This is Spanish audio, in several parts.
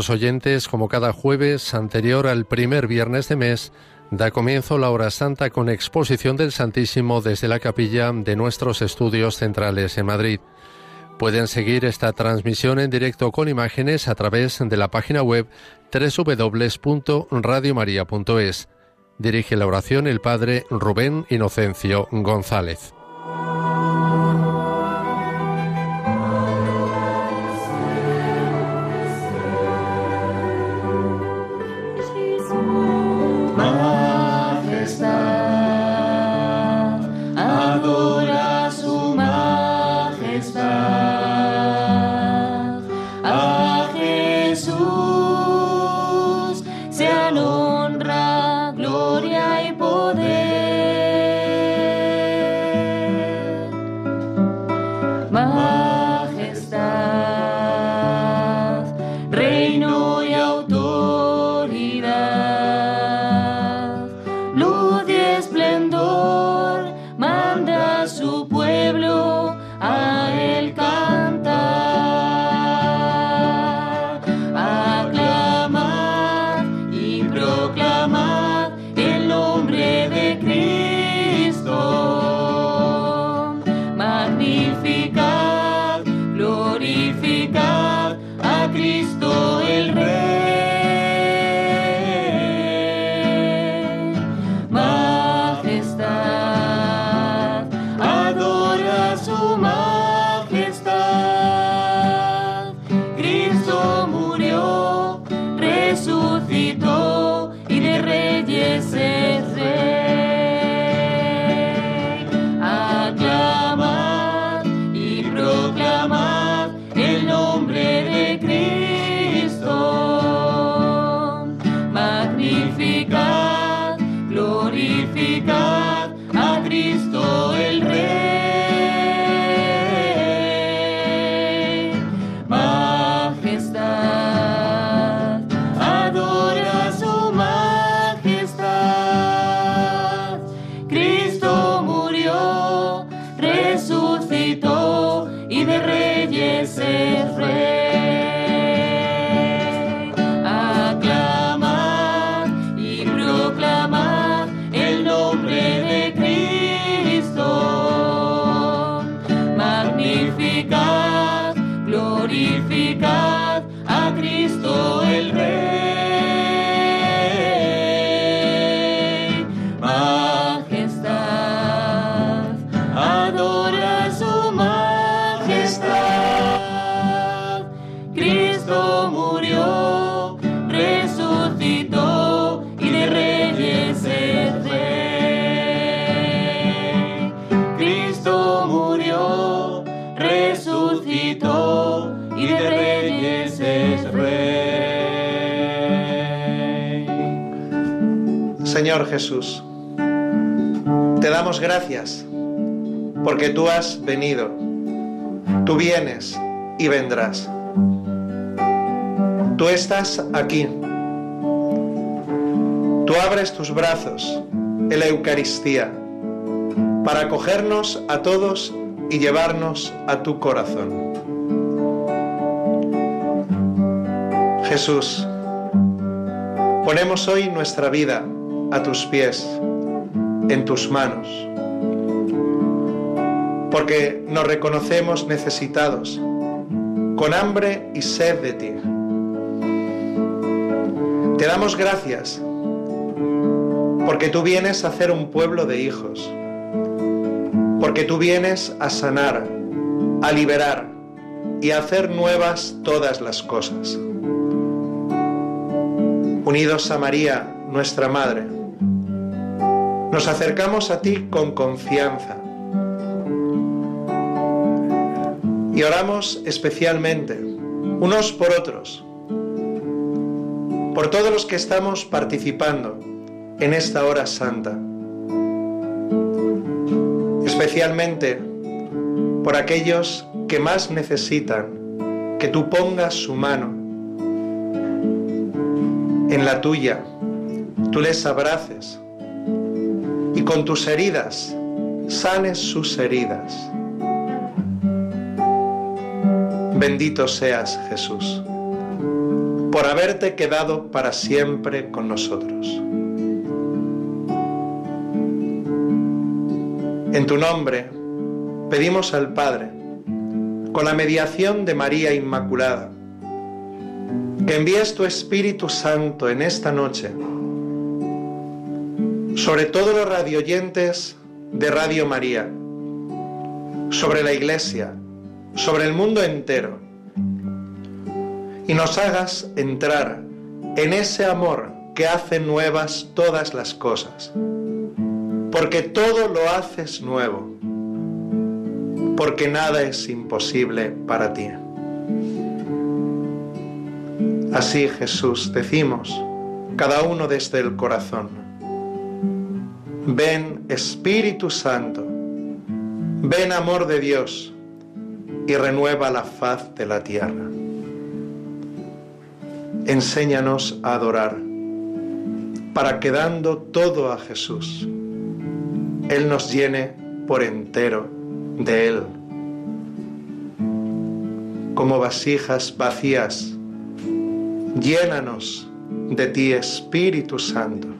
Queridos oyentes, como cada jueves anterior al primer viernes de mes, da comienzo la hora santa con exposición del Santísimo desde la capilla de nuestros estudios centrales en Madrid. Pueden seguir esta transmisión en directo con imágenes a través de la página web www.radiomaria.es. Dirige la oración el Padre Rubén Inocencio González. Jesús, te damos gracias porque tú has venido, tú vienes y vendrás. Tú estás aquí. Tú abres tus brazos en la Eucaristía para acogernos a todos y llevarnos a tu corazón. Jesús, ponemos hoy nuestra vida a tus pies, en tus manos, porque nos reconocemos necesitados, con hambre y sed de ti. Te damos gracias, porque tú vienes a hacer un pueblo de hijos, porque tú vienes a sanar, a liberar y a hacer nuevas todas las cosas. Unidos a María, nuestra Madre, nos acercamos a ti con confianza. Y oramos especialmente unos por otros, por todos los que estamos participando en esta hora santa, especialmente por aquellos que más necesitan que tú pongas su mano en la tuya, tú les abraces con tus heridas sanes sus heridas. Bendito seas Jesús. por haberte quedado para siempre con nosotros. En tu nombre pedimos al Padre, con la mediación de María Inmaculada, que envíes tu Espíritu Santo en esta noche sobre todos los radioyentes de Radio María, sobre la Iglesia, sobre el mundo entero, y nos hagas entrar en ese amor que hace nuevas todas las cosas, porque todo lo haces nuevo, porque nada es imposible para ti. Así Jesús decimos, cada uno desde el corazón, ven Espíritu Santo, ven amor de Dios y renueva la faz de la tierra. Enséñanos a adorar, para que dando todo a Jesús, Él nos llene por entero de Él. Como vasijas vacías, llénanos de ti, Espíritu Santo.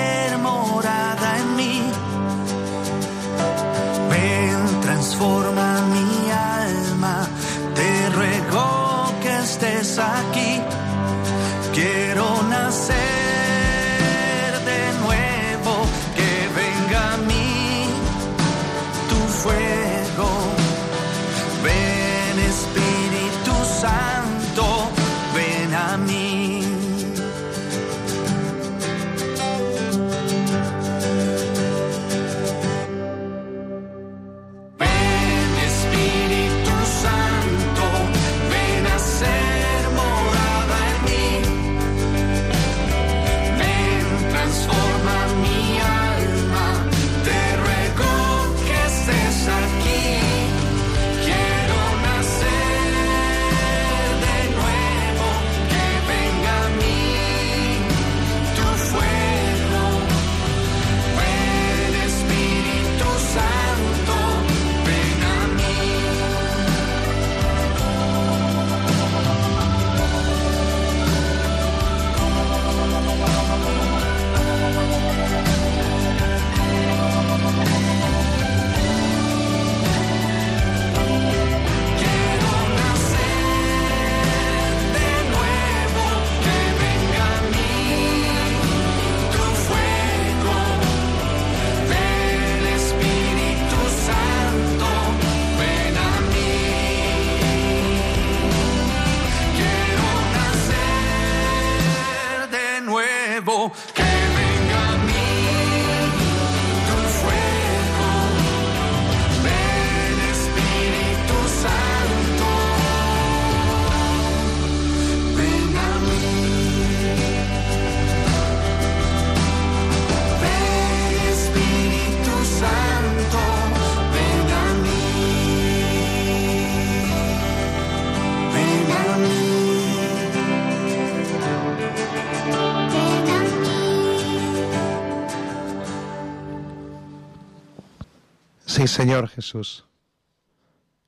Señor Jesús,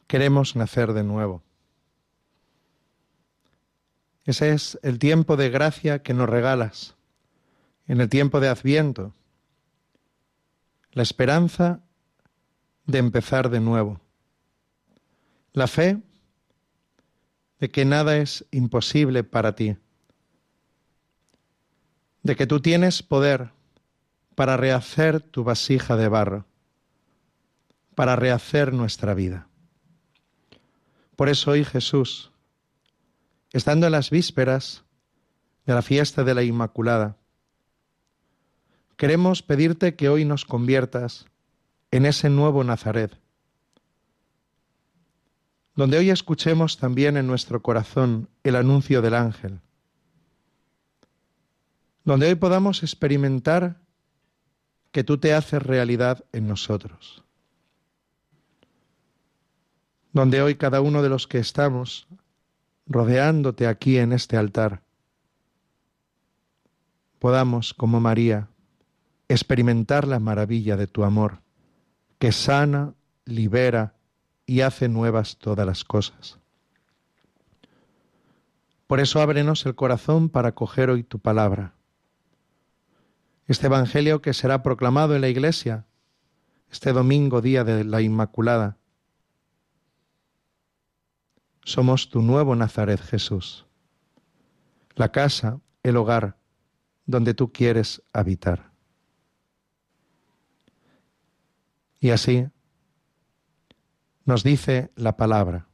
queremos nacer de nuevo. Ese es el tiempo de gracia que nos regalas, en el tiempo de Adviento, la esperanza de empezar de nuevo, la fe de que nada es imposible para ti, de que tú tienes poder para rehacer tu vasija de barro para rehacer nuestra vida. Por eso hoy Jesús, estando en las vísperas de la fiesta de la Inmaculada, queremos pedirte que hoy nos conviertas en ese nuevo Nazaret, donde hoy escuchemos también en nuestro corazón el anuncio del ángel, donde hoy podamos experimentar que tú te haces realidad en nosotros donde hoy cada uno de los que estamos rodeándote aquí en este altar, podamos, como María, experimentar la maravilla de tu amor, que sana, libera y hace nuevas todas las cosas. Por eso ábrenos el corazón para acoger hoy tu palabra. Este Evangelio que será proclamado en la Iglesia este domingo, día de la Inmaculada. Somos tu nuevo Nazaret, Jesús, la casa, el hogar, donde tú quieres habitar. Y así nos dice la palabra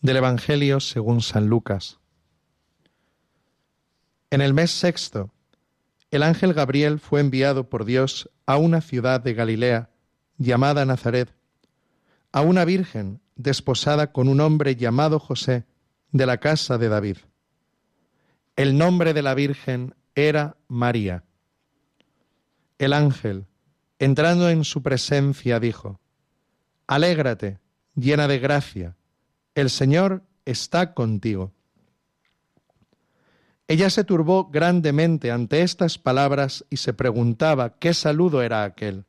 del Evangelio según San Lucas. En el mes sexto, el ángel Gabriel fue enviado por Dios a una ciudad de Galilea llamada Nazaret, a una virgen desposada con un hombre llamado José de la casa de David. El nombre de la virgen era María. El ángel, entrando en su presencia, dijo, Alégrate, llena de gracia, el Señor está contigo. Ella se turbó grandemente ante estas palabras y se preguntaba qué saludo era aquel.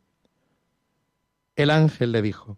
El ángel le dijo,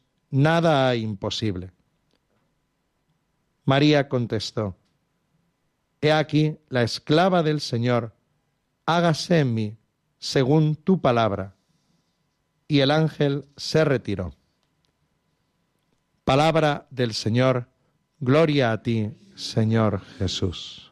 nada imposible. María contestó, He aquí la esclava del Señor, hágase en mí según tu palabra. Y el ángel se retiró. Palabra del Señor, gloria a ti, Señor Jesús.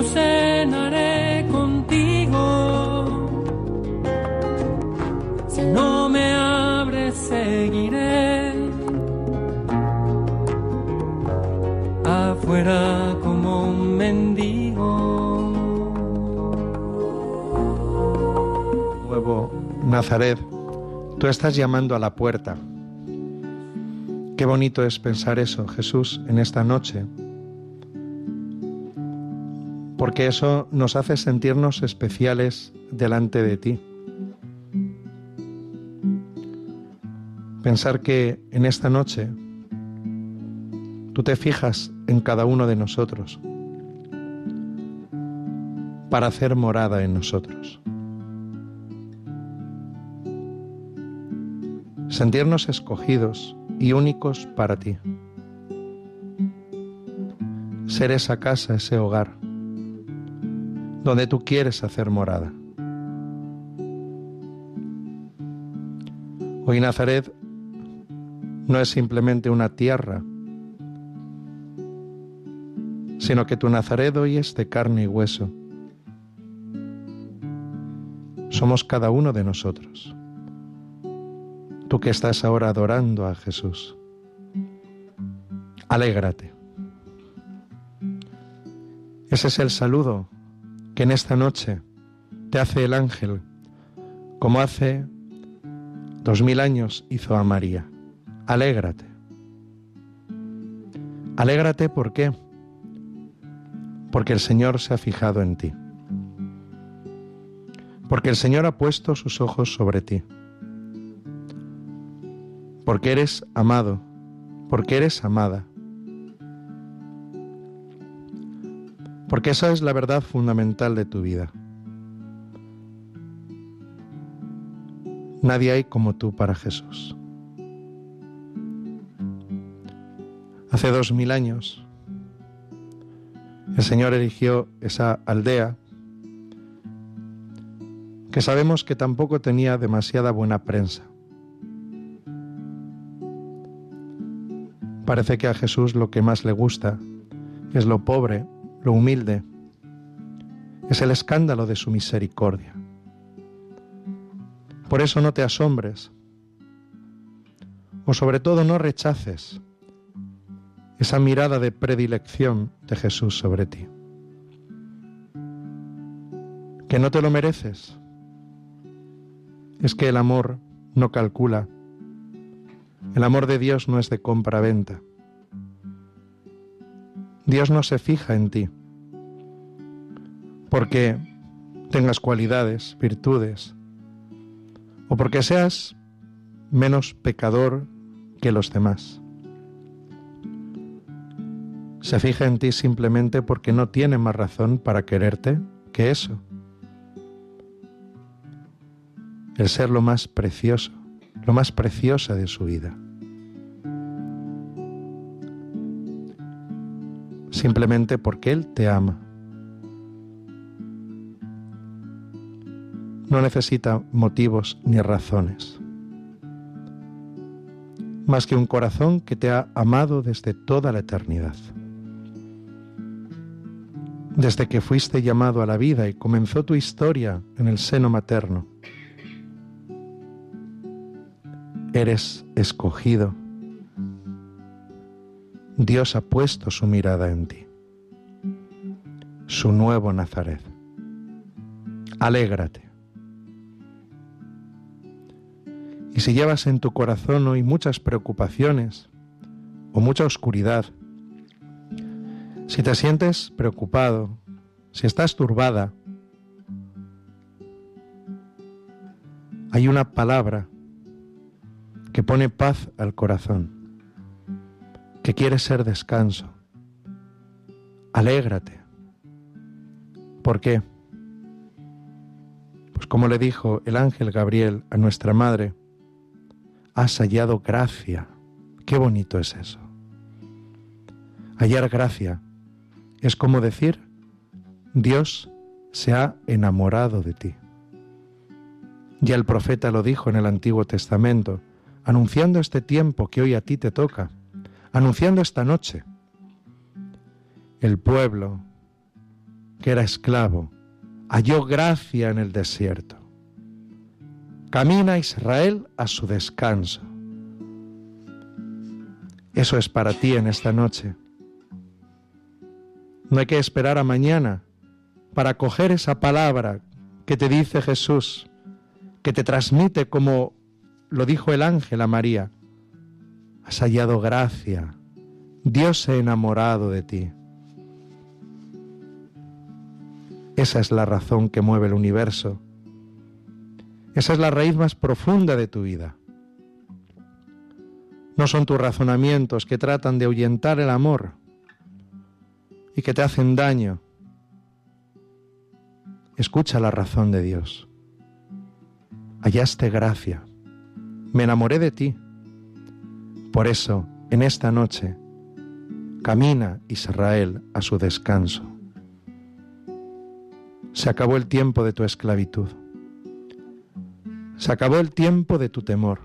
yo cenaré contigo. Si no me abres seguiré fuera como un mendigo. Nuevo Nazaret, tú estás llamando a la puerta. Qué bonito es pensar eso, Jesús, en esta noche, porque eso nos hace sentirnos especiales delante de ti. Pensar que en esta noche tú te fijas en cada uno de nosotros para hacer morada en nosotros. sentirnos escogidos y únicos para ti. Ser esa casa, ese hogar, donde tú quieres hacer morada. Hoy Nazaret no es simplemente una tierra, sino que tu Nazaret hoy es de carne y hueso. Somos cada uno de nosotros. Tú que estás ahora adorando a Jesús. Alégrate. Ese es el saludo que en esta noche te hace el ángel, como hace dos mil años hizo a María. Alégrate. Alégrate ¿por qué? Porque el Señor se ha fijado en ti. Porque el Señor ha puesto sus ojos sobre ti. Porque eres amado. Porque eres amada. Porque esa es la verdad fundamental de tu vida. Nadie hay como tú para Jesús. Hace dos mil años, el Señor eligió esa aldea que sabemos que tampoco tenía demasiada buena prensa. Parece que a Jesús lo que más le gusta es lo pobre, lo humilde, es el escándalo de su misericordia. Por eso no te asombres, o sobre todo no rechaces esa mirada de predilección de Jesús sobre ti. Que no te lo mereces. Es que el amor no calcula. El amor de Dios no es de compra-venta. Dios no se fija en ti porque tengas cualidades, virtudes, o porque seas menos pecador que los demás se fija en ti simplemente porque no tiene más razón para quererte que eso. El ser lo más precioso, lo más preciosa de su vida. Simplemente porque Él te ama. No necesita motivos ni razones más que un corazón que te ha amado desde toda la eternidad desde que fuiste llamado a la vida y comenzó tu historia en el seno materno. Eres escogido. Dios ha puesto su mirada en ti, su nuevo Nazaret. Alégrate. Y si llevas en tu corazón hoy muchas preocupaciones o mucha oscuridad, si te sientes preocupado, si estás turbada, hay una palabra que pone paz al corazón, que quiere ser descanso. Alégrate. ¿Por qué? Pues como le dijo el ángel Gabriel a nuestra madre, has hallado gracia. Qué bonito es eso. Hallar gracia es como decir, Dios se ha enamorado de ti. Ya el profeta lo dijo en el Antiguo Testamento, anunciando este tiempo que hoy a ti te toca, anunciando esta noche. El pueblo que era esclavo halló gracia en el desierto. Camina Israel a su descanso. Eso es para ti en esta noche. No hay que esperar a mañana para coger esa palabra que te dice Jesús, que te transmite como lo dijo el ángel a María. Has hallado gracia. Dios se ha enamorado de ti. Esa es la razón que mueve el universo. Esa es la raíz más profunda de tu vida. No son tus razonamientos que tratan de ahuyentar el amor y que te hacen daño. Escucha la razón de Dios. Hallaste gracia. me enamoré de ti. Por eso, en esta noche, camina Israel a su descanso. Se acabó el tiempo de tu esclavitud. Se acabó el tiempo de tu temor.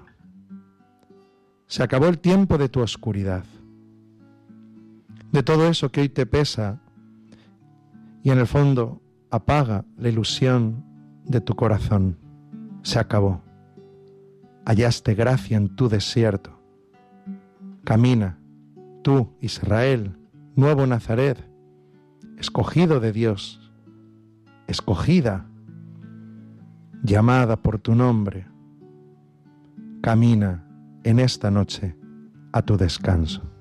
Se acabó el tiempo de tu oscuridad. De todo eso que hoy te pesa y en el fondo apaga la ilusión de tu corazón. Se acabó. Hallaste gracia en tu desierto. Camina, tú, Israel, nuevo Nazaret, escogido de Dios, escogida, llamada por tu nombre. Camina en esta noche a tu descanso.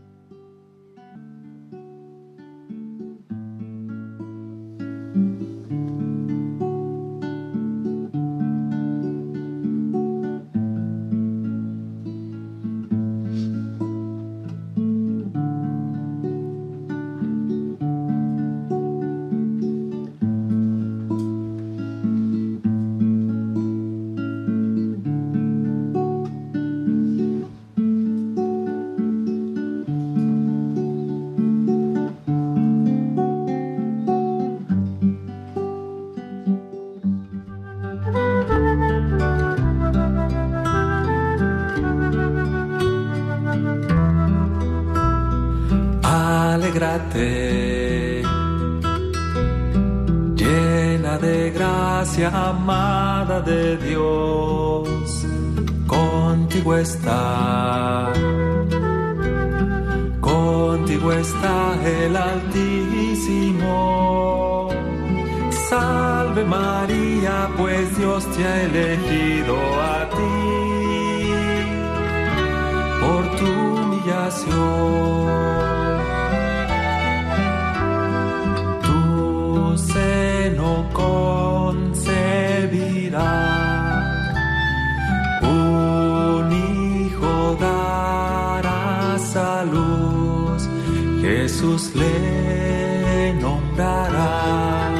Jesús le nombrarás.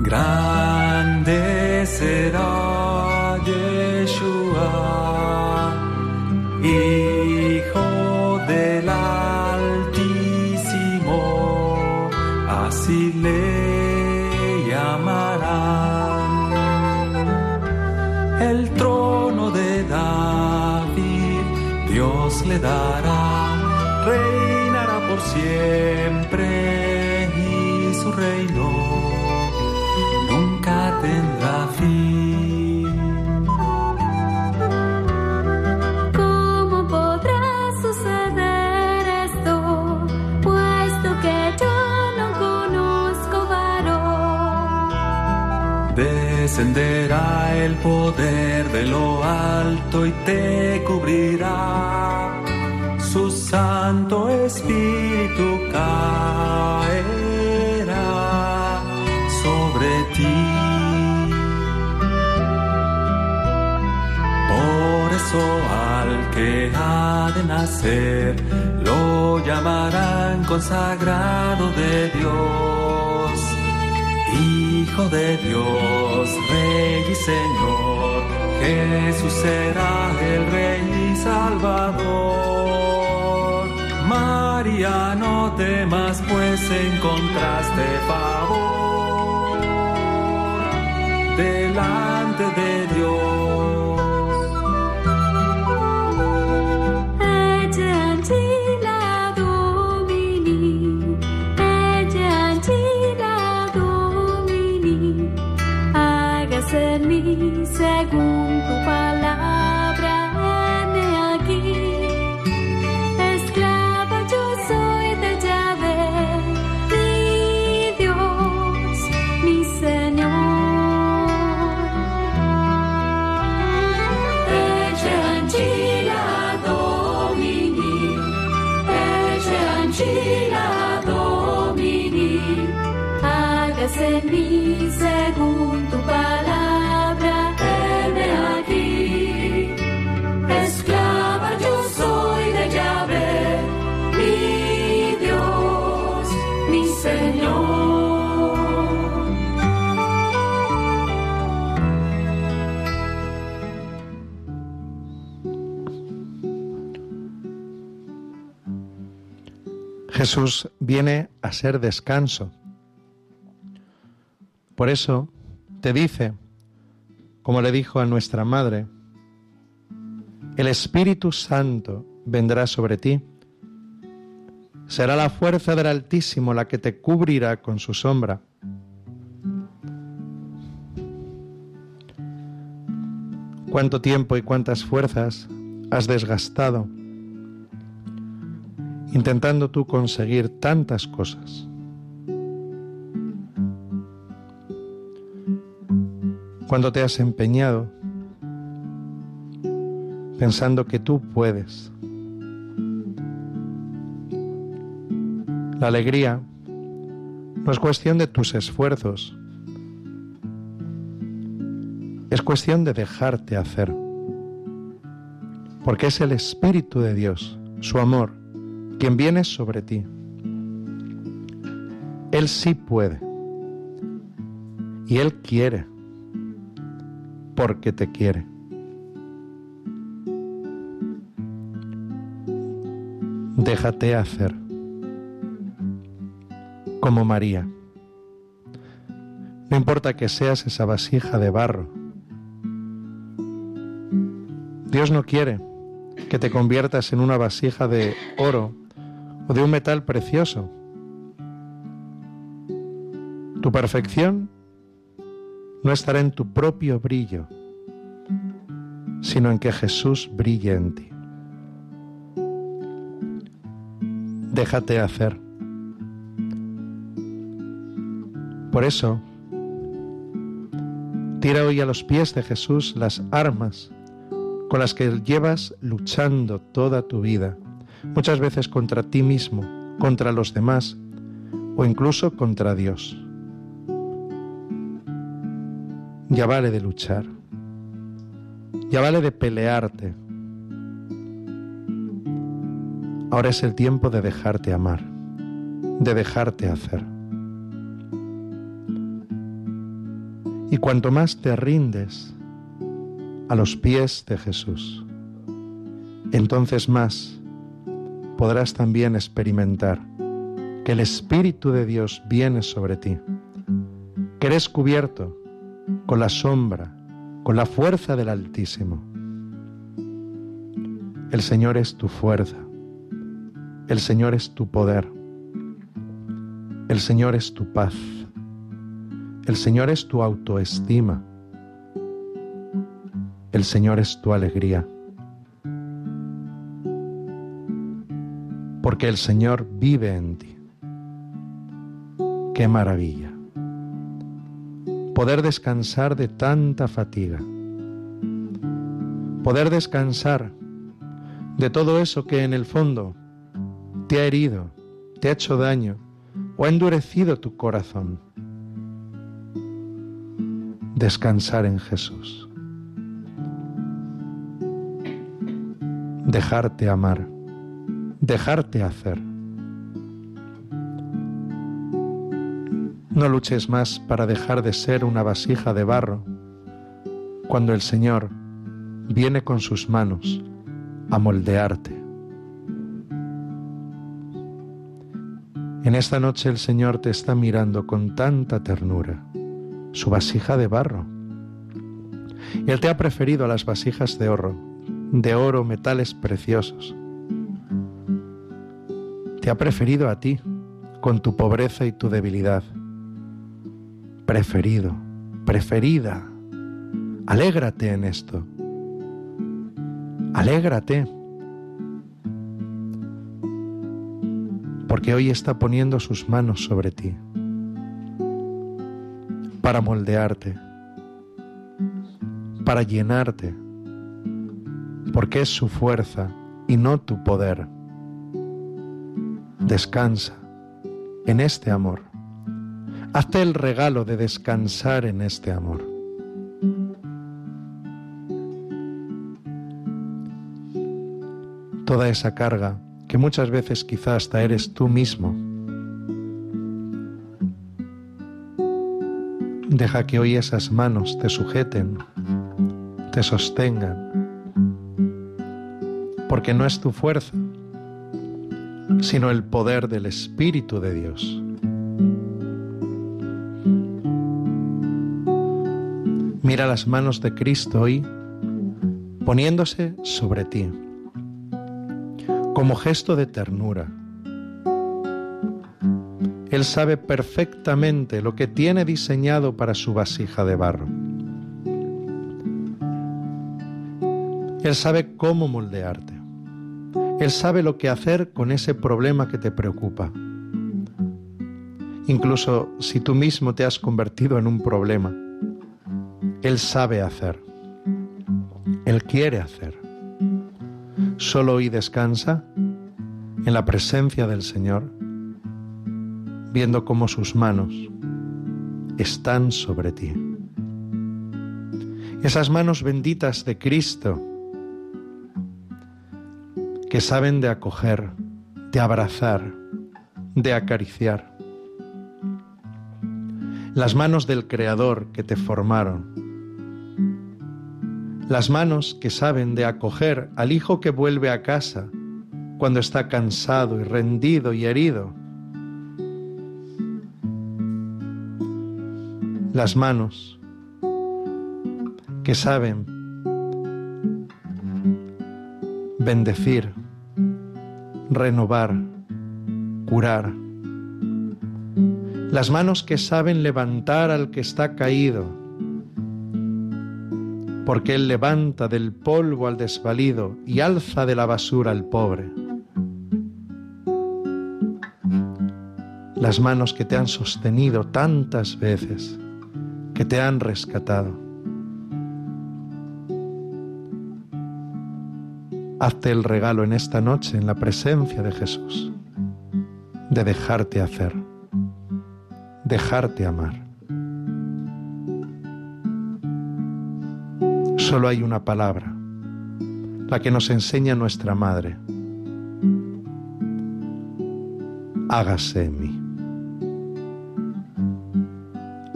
Grande será Yeshua, Hijo del Altísimo, así le le dará, reinará por siempre y su reino nunca tendrá fin. ¿Cómo podrá suceder esto, puesto que yo no conozco varón? Descenderá el poder de lo alto y te cubrirá Santo Espíritu caerá sobre ti. Por eso al que ha de nacer lo llamarán consagrado de Dios, Hijo de Dios, Rey y Señor. Jesús será el Rey y Salvador. María, no temas, pues encontraste favor delante de Dios. Jesús viene a ser descanso. Por eso te dice, como le dijo a nuestra madre, el Espíritu Santo vendrá sobre ti. Será la fuerza del Altísimo la que te cubrirá con su sombra. ¿Cuánto tiempo y cuántas fuerzas has desgastado intentando tú conseguir tantas cosas? ¿Cuándo te has empeñado pensando que tú puedes? La alegría no es cuestión de tus esfuerzos, es cuestión de dejarte hacer. Porque es el Espíritu de Dios, su amor, quien viene sobre ti. Él sí puede. Y Él quiere. Porque te quiere. Déjate hacer. Como María. No importa que seas esa vasija de barro Dios no quiere que te conviertas en una vasija de oro o de un metal precioso. Tu perfección no estará en tu propio brillo, sino en que Jesús brille en ti. Déjate hacer. Por eso, tira hoy a los pies de Jesús las armas con las que llevas luchando toda tu vida, muchas veces contra ti mismo, contra los demás o incluso contra Dios. Ya vale de luchar, ya vale de pelearte. Ahora es el tiempo de dejarte amar, de dejarte hacer. Y cuanto más te rindes, a los pies de Jesús. Entonces más podrás también experimentar que el Espíritu de Dios viene sobre ti, que eres cubierto con la sombra, con la fuerza del Altísimo. El Señor es tu fuerza, el Señor es tu poder, el Señor es tu paz, el Señor es tu autoestima, el Señor es tu alegría. Porque el Señor vive en ti. Qué maravilla. Poder descansar de tanta fatiga. Poder descansar de todo eso que en el fondo te ha herido, te ha hecho daño o ha endurecido tu corazón. Descansar en Jesús. dejarte amar, dejarte hacer. No luches más para dejar de ser una vasija de barro cuando el Señor viene con sus manos a moldearte. En esta noche el Señor te está mirando con tanta ternura, su vasija de barro. Él te ha preferido a las vasijas de oro de oro, metales preciosos. Ha preferido a ti, con tu pobreza y tu debilidad. Preferido, preferida. Alégrate en esto. Alégrate. Porque hoy está poniendo sus manos sobre ti para moldearte, para llenarte porque es su fuerza y no tu poder. Descansa en este amor. Hazte el regalo de descansar en este amor. Toda esa carga que muchas veces quizá hasta eres tú mismo. Deja que hoy esas manos te sujeten, te sostengan porque no es tu fuerza, sino el poder del Espíritu de Dios. Mira las manos de Cristo hoy poniéndose sobre ti como gesto de ternura. Él sabe perfectamente lo que tiene diseñado para su vasija de barro. Él sabe cómo moldearte. Él sabe lo que hacer con ese problema que te preocupa. Incluso si tú mismo te has convertido en un problema, Él sabe hacer. Él quiere hacer. Solo hoy descansa en la presencia del Señor, viendo cómo sus manos están sobre ti. Esas manos benditas de Cristo que saben de acoger, de abrazar, de acariciar. Las manos del Creador que te formaron. Las manos que saben de acoger al hijo que vuelve a casa cuando está cansado y rendido y herido. Las manos que saben bendecir, renovar, curar. Las manos que saben levantar al que está caído, porque Él levanta del polvo al desvalido y alza de la basura al pobre. Las manos que te han sostenido tantas veces, que te han rescatado Hazte el regalo en esta noche en la presencia de Jesús, de dejarte hacer, dejarte amar. Solo hay una palabra, la que nos enseña nuestra Madre. Hágase en mí.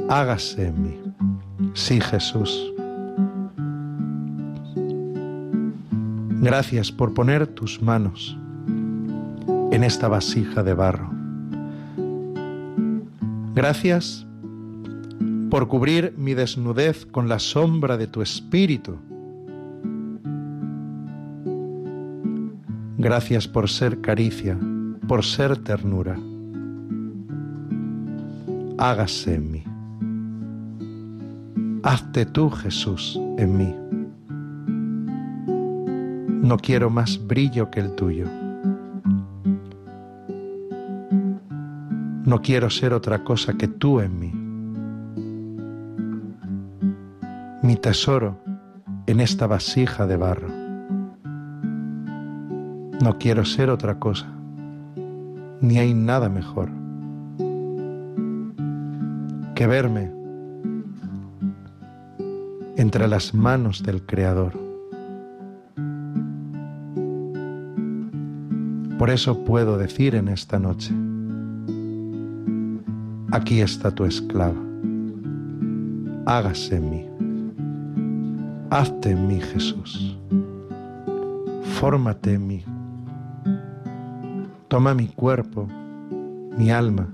Hágase en mí. Sí, Jesús Gracias por poner tus manos en esta vasija de barro. Gracias por cubrir mi desnudez con la sombra de tu espíritu. Gracias por ser caricia, por ser ternura. Hágase en mí. Hazte tú, Jesús, en mí. No quiero más brillo que el tuyo. No quiero ser otra cosa que tú en mí. Mi tesoro en esta vasija de barro. No quiero ser otra cosa, ni hay nada mejor que verme entre las manos del Creador Por eso puedo decir en esta noche, aquí está tu esclava, hágase en mí, hazte en mí Jesús, fórmate en mí, toma mi cuerpo, mi alma,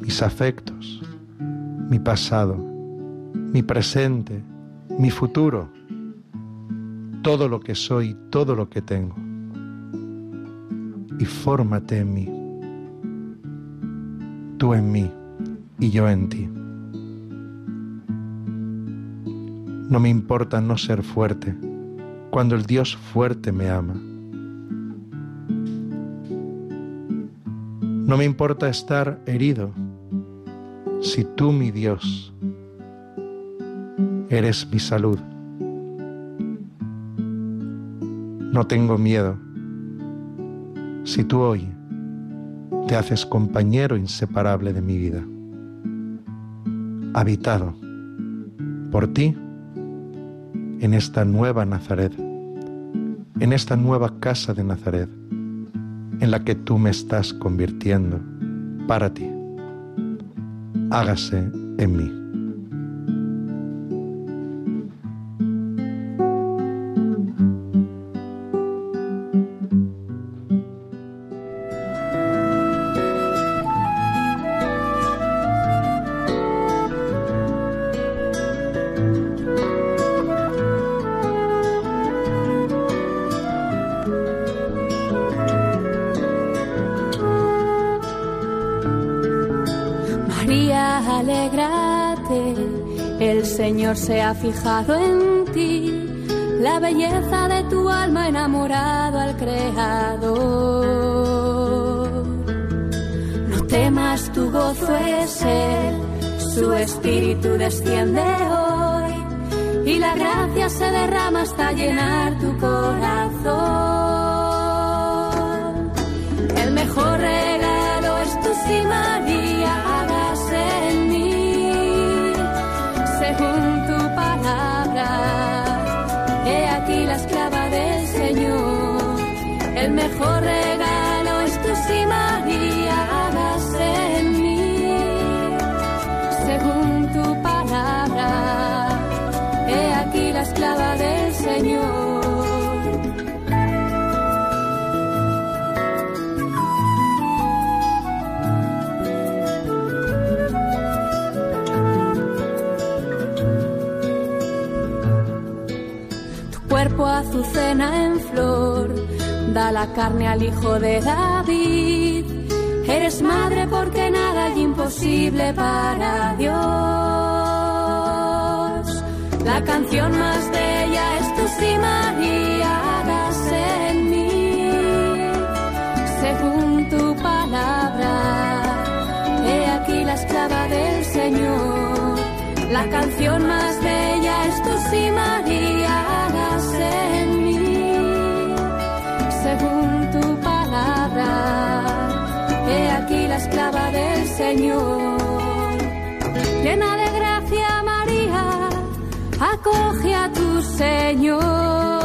mis afectos, mi pasado, mi presente, mi futuro, todo lo que soy, todo lo que tengo y fórmate en mí, tú en mí y yo en ti. No me importa no ser fuerte cuando el Dios fuerte me ama. No me importa estar herido si tú, mi Dios, eres mi salud. No tengo miedo si tú hoy te haces compañero inseparable de mi vida, habitado por ti en esta nueva Nazaret, en esta nueva casa de Nazaret, en la que tú me estás convirtiendo para ti. Hágase en mí. Señor se ha fijado en ti, la belleza de tu alma enamorado al Creador. No temas, tu gozo es Él, su espíritu desciende hoy y la gracia se derrama hasta llenar tu corazón. El mejor regalo es tu sí, El mejor regalo es tu sí, María, hágase en mí, según tu palabra. He aquí la esclava del Señor. Tu cuerpo azucena en flor, la carne al hijo de David. Eres madre porque nada hay imposible para Dios. La canción más bella es tu sí, María, hágase en mí, según tu palabra. He aquí la esclava del Señor. La canción más bella es tu sí, María, la esclava del Señor. Llena de gracia, María, acoge a tu Señor.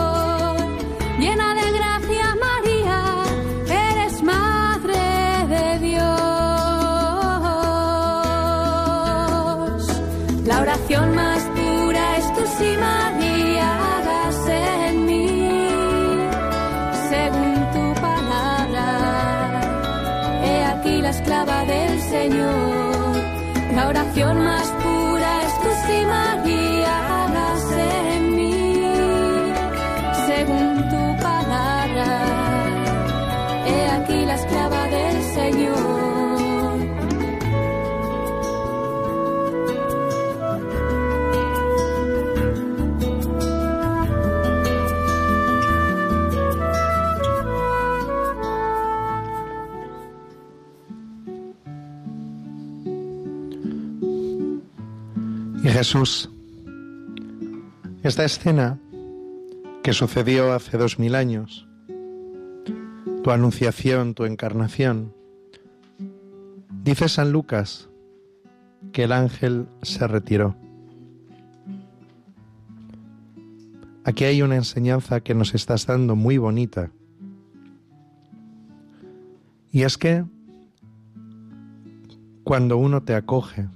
La oración Jesús, esta escena que sucedió hace dos mil años, tu anunciación, tu encarnación, dice San Lucas que el ángel se retiró. Aquí hay una enseñanza que nos estás dando muy bonita. Y es que cuando uno te acoge,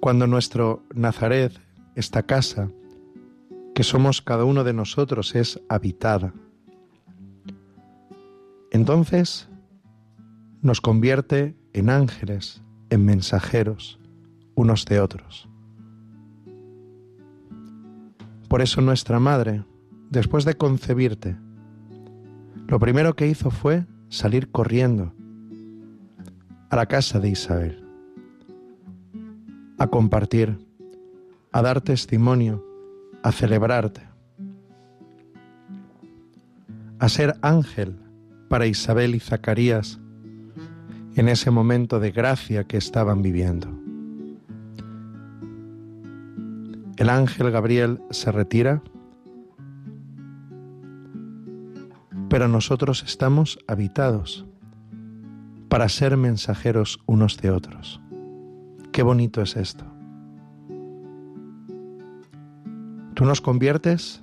cuando nuestro Nazaret, esta casa, que somos cada uno de nosotros, es habitada, entonces nos convierte en ángeles, en mensajeros unos de otros. Por eso nuestra madre, después de concebirte, lo primero que hizo fue salir corriendo a la casa de Isabel, a compartir, a dar testimonio, a celebrarte, a ser ángel para Isabel y Zacarías en ese momento de gracia que estaban viviendo. El ángel Gabriel se retira, pero nosotros estamos habitados para ser mensajeros unos de otros. Qué bonito es esto. Tú nos conviertes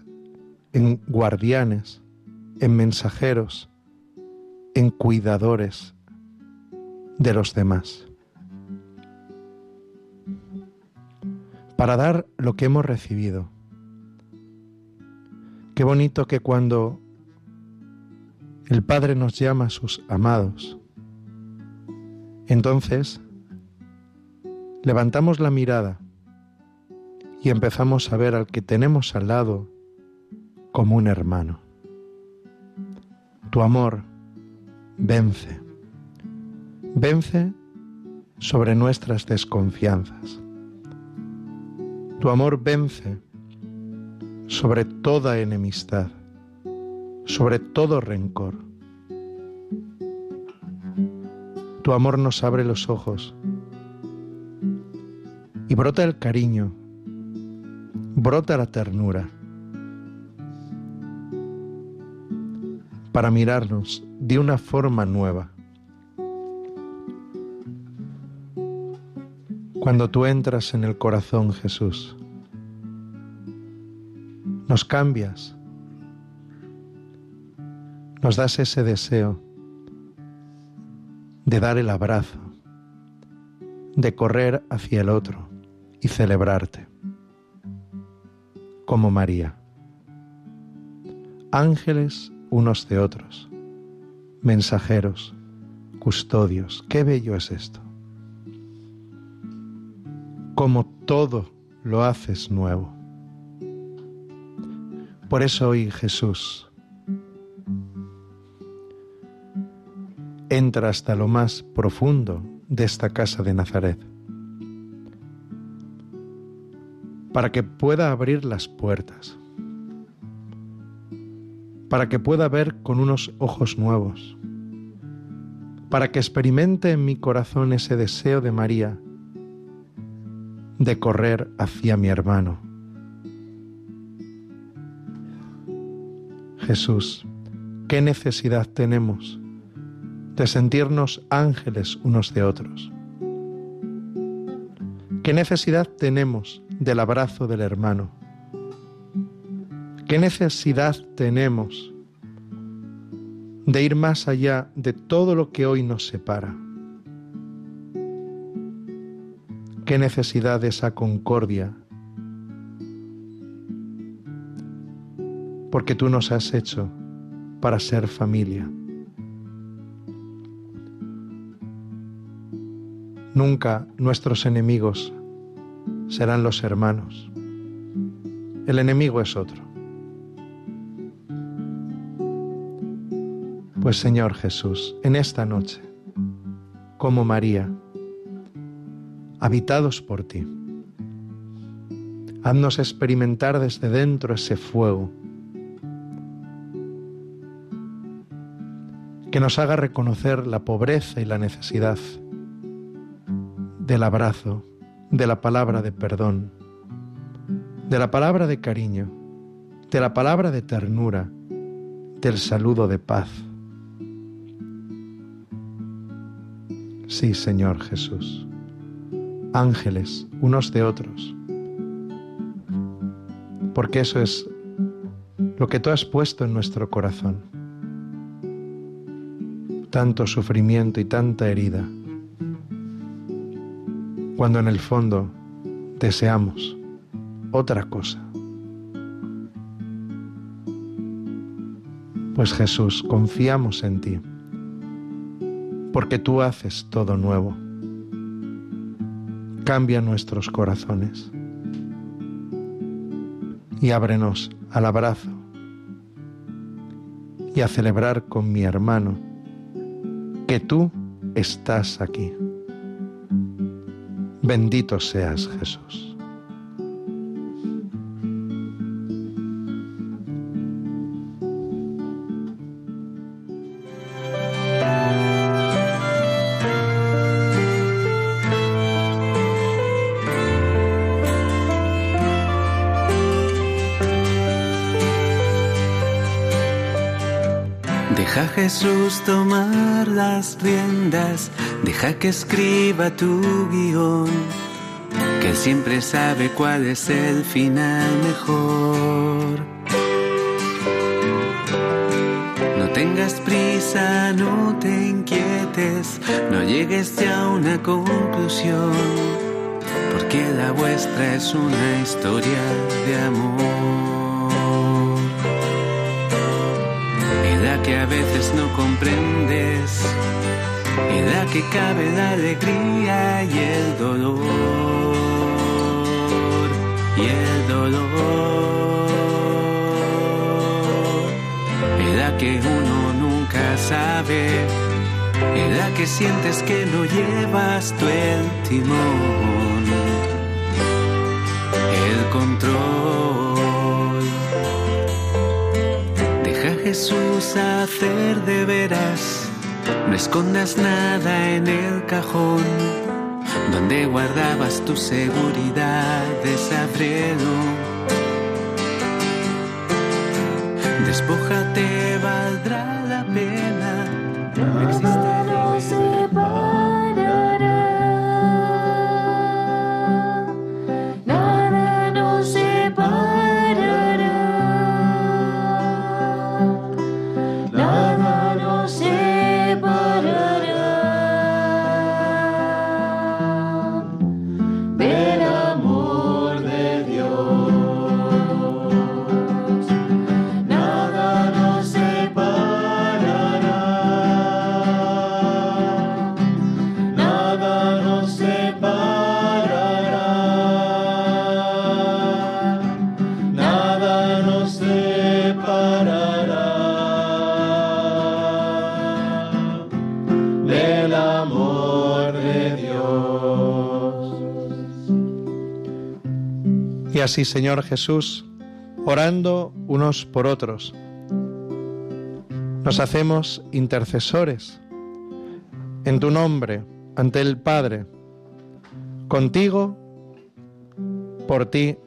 en guardianes, en mensajeros, en cuidadores de los demás. Para dar lo que hemos recibido. Qué bonito que cuando el Padre nos llama a sus amados, entonces levantamos la mirada y empezamos a ver al que tenemos al lado como un hermano. Tu amor vence, vence sobre nuestras desconfianzas. Tu amor vence sobre toda enemistad, sobre todo rencor. Tu amor nos abre los ojos y brota el cariño, brota la ternura para mirarnos de una forma nueva. Cuando tú entras en el corazón, Jesús, nos cambias, nos das ese deseo de dar el abrazo, de correr hacia el otro y celebrarte, como María. Ángeles unos de otros, mensajeros, custodios, qué bello es esto como todo lo haces nuevo. Por eso hoy Jesús entra hasta lo más profundo de esta casa de Nazaret, para que pueda abrir las puertas, para que pueda ver con unos ojos nuevos, para que experimente en mi corazón ese deseo de María de correr hacia mi hermano. Jesús, ¿qué necesidad tenemos de sentirnos ángeles unos de otros? ¿Qué necesidad tenemos del abrazo del hermano? ¿Qué necesidad tenemos de ir más allá de todo lo que hoy nos separa? qué necesidad de esa concordia, porque tú nos has hecho para ser familia. Nunca nuestros enemigos serán los hermanos. El enemigo es otro. Pues Señor Jesús, en esta noche, como María, habitados por ti. Haznos experimentar desde dentro ese fuego que nos haga reconocer la pobreza y la necesidad del abrazo, de la palabra de perdón, de la palabra de cariño, de la palabra de ternura, del saludo de paz. Sí, Señor Jesús ángeles unos de otros. Porque eso es lo que tú has puesto en nuestro corazón. Tanto sufrimiento y tanta herida. Cuando en el fondo deseamos otra cosa. Pues Jesús, confiamos en ti, porque tú haces todo nuevo cambia nuestros corazones y ábrenos al abrazo y a celebrar con mi hermano que tú estás aquí. Bendito seas Jesús. Jesús tomar las riendas, deja que escriba tu guion, que siempre sabe cuál es el final mejor. No tengas prisa, no te inquietes, no llegues ya a una conclusión, porque la vuestra es una historia de amor. Que a veces no comprendes, en la que cabe la alegría y el dolor, y el dolor, en la que uno nunca sabe, en la que sientes que no llevas tú el timón. Control. Jesús hacer de veras, no escondas nada en el cajón donde guardabas tu seguridad, desabrelo. Despójate, valdrá la pena. No así, Señor Jesús, orando unos por otros, nos hacemos intercesores en tu nombre ante el Padre, contigo, por ti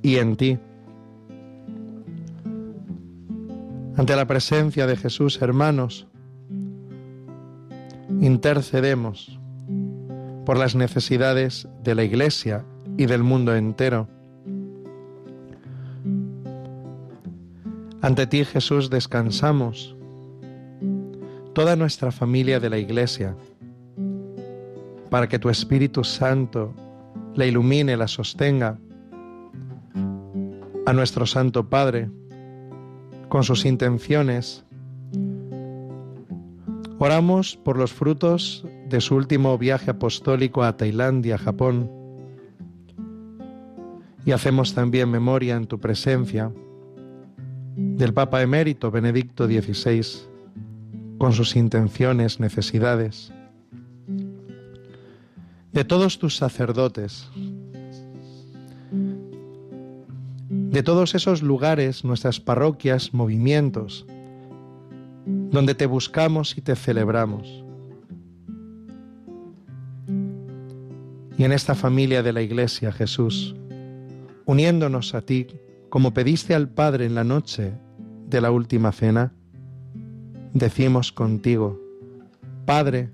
y en ti. Ante la presencia de Jesús, hermanos, intercedemos por las necesidades de la Iglesia y del mundo entero Ante ti, Jesús, descansamos, toda nuestra familia de la Iglesia, para que tu Espíritu Santo la ilumine, la sostenga, a nuestro Santo Padre, con sus intenciones. Oramos por los frutos de su último viaje apostólico a Tailandia, Japón, y hacemos también memoria en tu presencia del Papa emérito Benedicto XVI, con sus intenciones, necesidades, de todos tus sacerdotes, de todos esos lugares, nuestras parroquias, movimientos, donde te buscamos y te celebramos. Y en esta familia de la Iglesia, Jesús, uniéndonos a ti como pediste al Padre en la noche de la última cena, decimos contigo, Padre,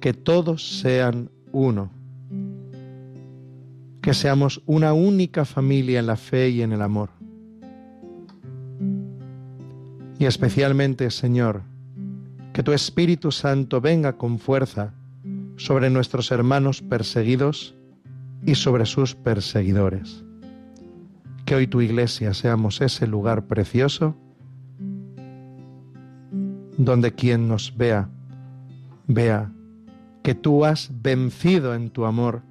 que todos sean uno, que seamos una única familia en la fe y en el amor. Y especialmente, Señor, que tu Espíritu Santo venga con fuerza sobre nuestros hermanos perseguidos y sobre sus perseguidores que hoy tu iglesia seamos ese lugar precioso donde quien nos vea, vea que tú has vencido en tu amor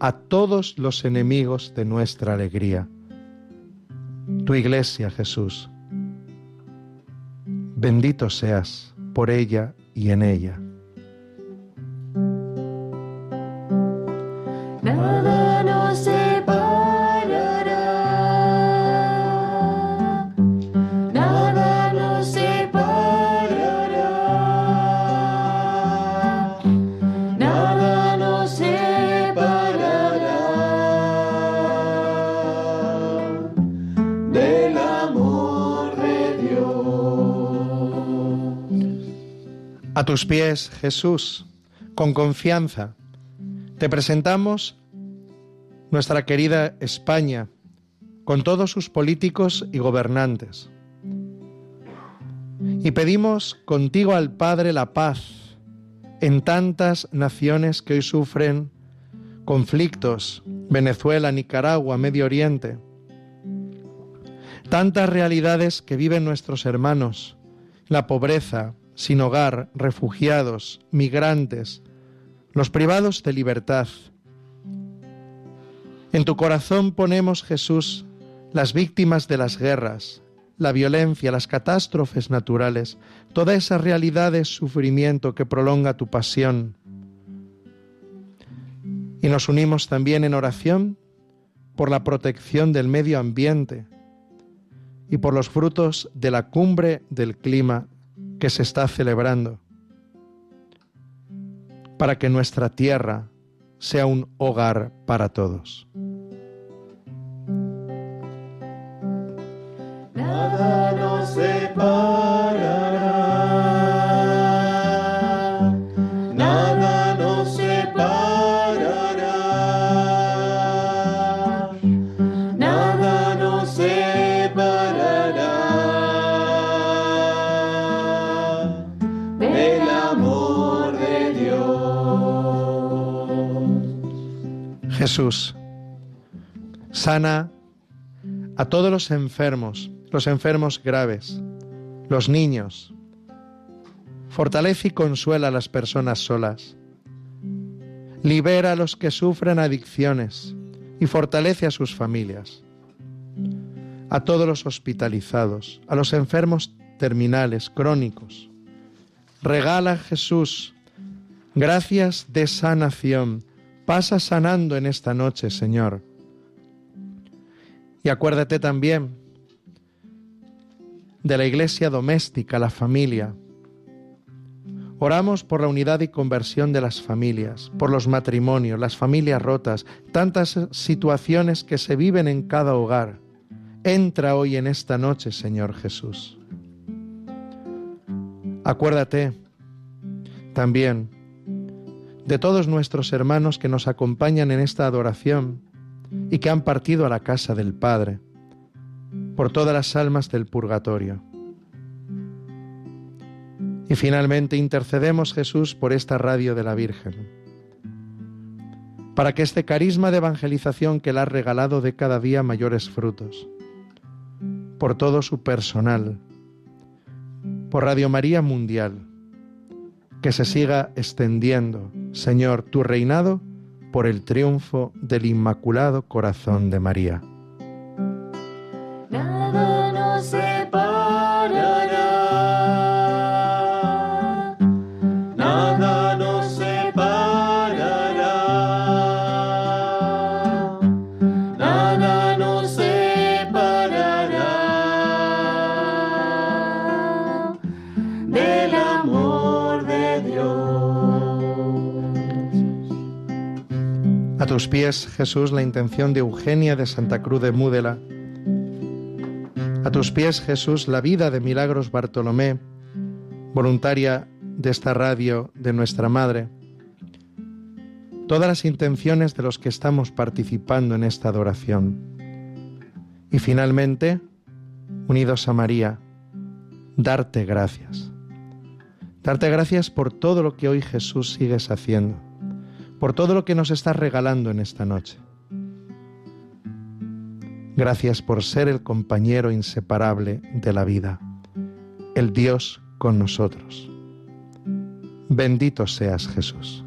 a todos los enemigos de nuestra alegría. Tu iglesia, Jesús, bendito seas por ella y en ella. A tus pies, Jesús, con confianza, te presentamos nuestra querida España, con todos sus políticos y gobernantes. Y pedimos contigo al Padre la paz en tantas naciones que hoy sufren conflictos, Venezuela, Nicaragua, Medio Oriente, tantas realidades que viven nuestros hermanos, la pobreza, sin hogar, refugiados, migrantes, los privados de libertad. En tu corazón ponemos, Jesús, las víctimas de las guerras, la violencia, las catástrofes naturales, toda esa realidad de sufrimiento que prolonga tu pasión. Y nos unimos también en oración por la protección del medio ambiente y por los frutos de la cumbre del clima que se está celebrando, para que nuestra tierra sea un hogar para todos. Jesús, sana a todos los enfermos, los enfermos graves, los niños. Fortalece y consuela a las personas solas. Libera a los que sufren adicciones y fortalece a sus familias. A todos los hospitalizados, a los enfermos terminales, crónicos. Regala Jesús gracias de sanación. Pasa sanando en esta noche, Señor. Y acuérdate también de la iglesia doméstica, la familia. Oramos por la unidad y conversión de las familias, por los matrimonios, las familias rotas, tantas situaciones que se viven en cada hogar. Entra hoy en esta noche, Señor Jesús. Acuérdate también de todos nuestros hermanos que nos acompañan en esta adoración y que han partido a la casa del Padre, por todas las almas del purgatorio. Y finalmente intercedemos Jesús por esta radio de la Virgen, para que este carisma de evangelización que le ha regalado dé cada día mayores frutos, por todo su personal, por Radio María Mundial, que se siga extendiendo, Señor, tu reinado por el triunfo del Inmaculado Corazón de María. A tus pies, Jesús, la intención de Eugenia de Santa Cruz de Múdela. A tus pies, Jesús, la vida de Milagros Bartolomé, voluntaria de esta radio de nuestra Madre. Todas las intenciones de los que estamos participando en esta adoración. Y finalmente, unidos a María, darte gracias. Darte gracias por todo lo que hoy Jesús sigues haciendo, por todo lo que nos estás regalando en esta noche. Gracias por ser el compañero inseparable de la vida, el Dios con nosotros. Bendito seas Jesús.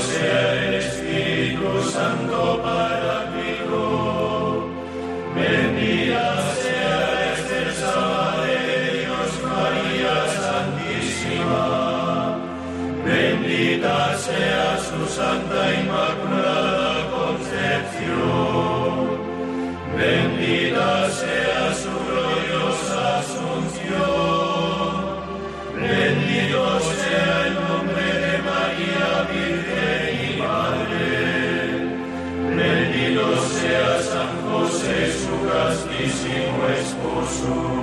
Sea el Espíritu Santo para ti, bendita sea esta Sagrada Dios, María Santísima, bendita sea su Santa Inmaculada. soul.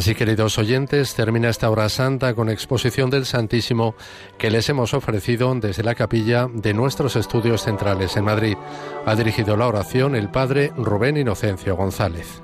Así, queridos oyentes, termina esta hora santa con exposición del Santísimo que les hemos ofrecido desde la capilla de nuestros estudios centrales en Madrid. Ha dirigido la oración el padre Rubén Inocencio González.